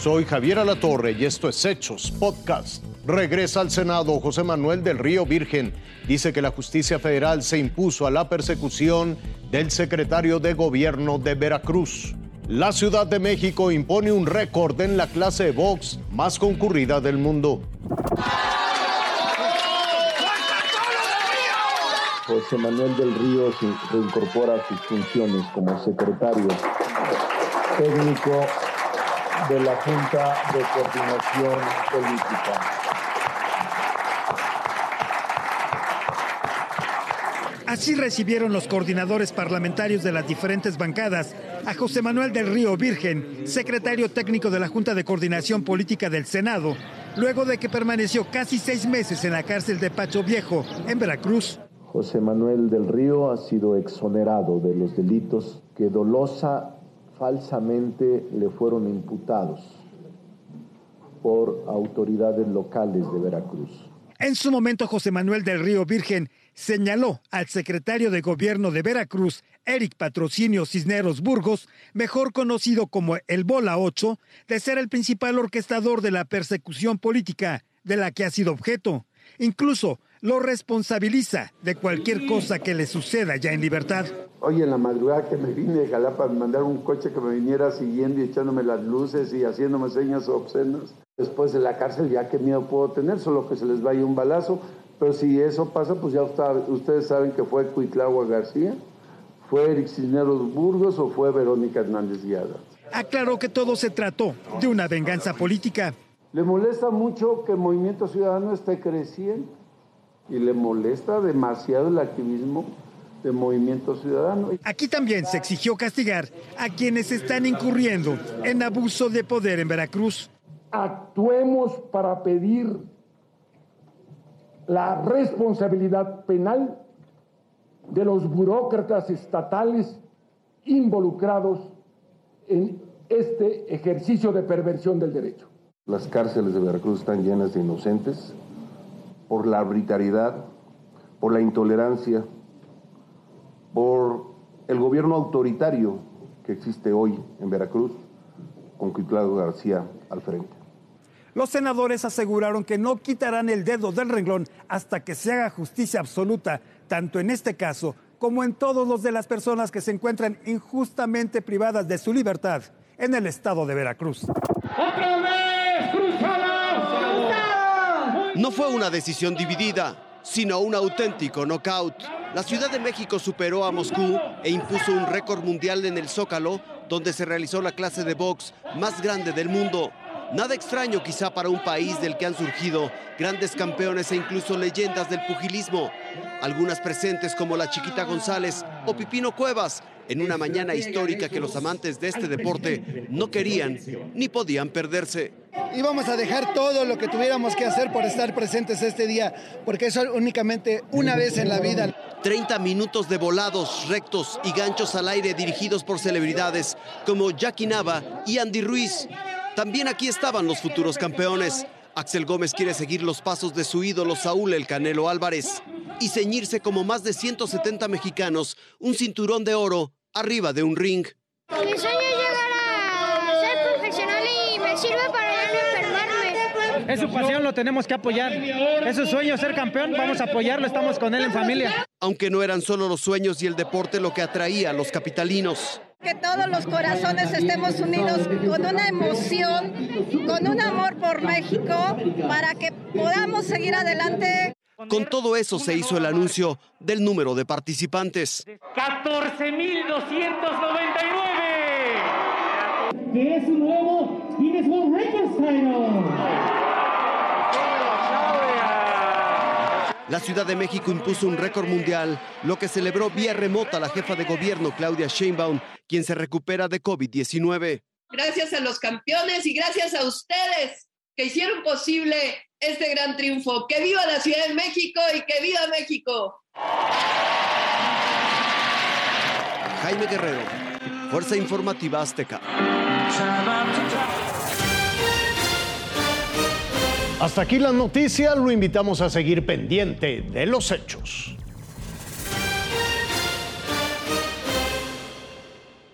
Soy Javier Alatorre y esto es Hechos Podcast. Regresa al Senado José Manuel del Río Virgen. Dice que la justicia federal se impuso a la persecución del secretario de gobierno de Veracruz. La Ciudad de México impone un récord en la clase de box más concurrida del mundo. José Manuel del Río se reincorpora sus funciones como secretario técnico de la Junta de Coordinación Política. Así recibieron los coordinadores parlamentarios de las diferentes bancadas a José Manuel del Río Virgen, secretario técnico de la Junta de Coordinación Política del Senado, luego de que permaneció casi seis meses en la cárcel de Pacho Viejo, en Veracruz. José Manuel del Río ha sido exonerado de los delitos que dolosa falsamente le fueron imputados por autoridades locales de Veracruz. En su momento, José Manuel del Río Virgen señaló al secretario de Gobierno de Veracruz, Eric Patrocinio Cisneros Burgos, mejor conocido como el Bola 8, de ser el principal orquestador de la persecución política de la que ha sido objeto. Incluso lo responsabiliza de cualquier cosa que le suceda ya en libertad. Hoy en la madrugada que me vine de Jalapa, me mandaron un coche que me viniera siguiendo y echándome las luces y haciéndome señas obscenas. Después de la cárcel, ya qué miedo puedo tener, solo que se les vaya un balazo. Pero si eso pasa, pues ya ustedes saben que fue Cuitlagua García, fue Eric Cisneros Burgos o fue Verónica Hernández Guiada. Aclaró que todo se trató de una venganza política. Le molesta mucho que el movimiento ciudadano esté creciendo y le molesta demasiado el activismo del movimiento ciudadano. Aquí también se exigió castigar a quienes están incurriendo en abuso de poder en Veracruz. Actuemos para pedir la responsabilidad penal de los burócratas estatales involucrados en este ejercicio de perversión del derecho. Las cárceles de Veracruz están llenas de inocentes por la arbitrariedad, por la intolerancia, por el gobierno autoritario que existe hoy en Veracruz, con Cuitlado García al frente. Los senadores aseguraron que no quitarán el dedo del renglón hasta que se haga justicia absoluta, tanto en este caso como en todos los de las personas que se encuentran injustamente privadas de su libertad en el estado de Veracruz. ¡Otra vez, cruzada! No fue una decisión dividida, sino un auténtico knockout. La Ciudad de México superó a Moscú e impuso un récord mundial en el Zócalo, donde se realizó la clase de box más grande del mundo. Nada extraño quizá para un país del que han surgido grandes campeones e incluso leyendas del pugilismo. Algunas presentes como la Chiquita González o Pipino Cuevas, en una mañana histórica que los amantes de este deporte no querían ni podían perderse. Íbamos a dejar todo lo que tuviéramos que hacer por estar presentes este día, porque eso únicamente una vez en la vida. 30 minutos de volados, rectos y ganchos al aire dirigidos por celebridades como Jackie Nava y Andy Ruiz. También aquí estaban los futuros campeones. Axel Gómez quiere seguir los pasos de su ídolo Saúl El Canelo Álvarez y ceñirse como más de 170 mexicanos un cinturón de oro arriba de un ring. Mi sueño es llegar a ser profesional y me sirve para ya no enfermarme. Es su pasión, lo tenemos que apoyar. Es su sueño ser campeón, vamos a apoyarlo, estamos con él en familia. Aunque no eran solo los sueños y el deporte lo que atraía a los capitalinos. Que todos los corazones estemos unidos con una emoción, con un amor por México, para que podamos seguir adelante. Con todo eso se hizo el anuncio del número de participantes. 14.299. Que es un nuevo Guinness World Records La Ciudad de México impuso un récord mundial, lo que celebró vía remota la jefa de gobierno Claudia Sheinbaum, quien se recupera de COVID-19. Gracias a los campeones y gracias a ustedes que hicieron posible este gran triunfo. ¡Que viva la Ciudad de México y que viva México! Jaime Guerrero, Fuerza Informativa Azteca. Hasta aquí la noticia, lo invitamos a seguir pendiente de los hechos.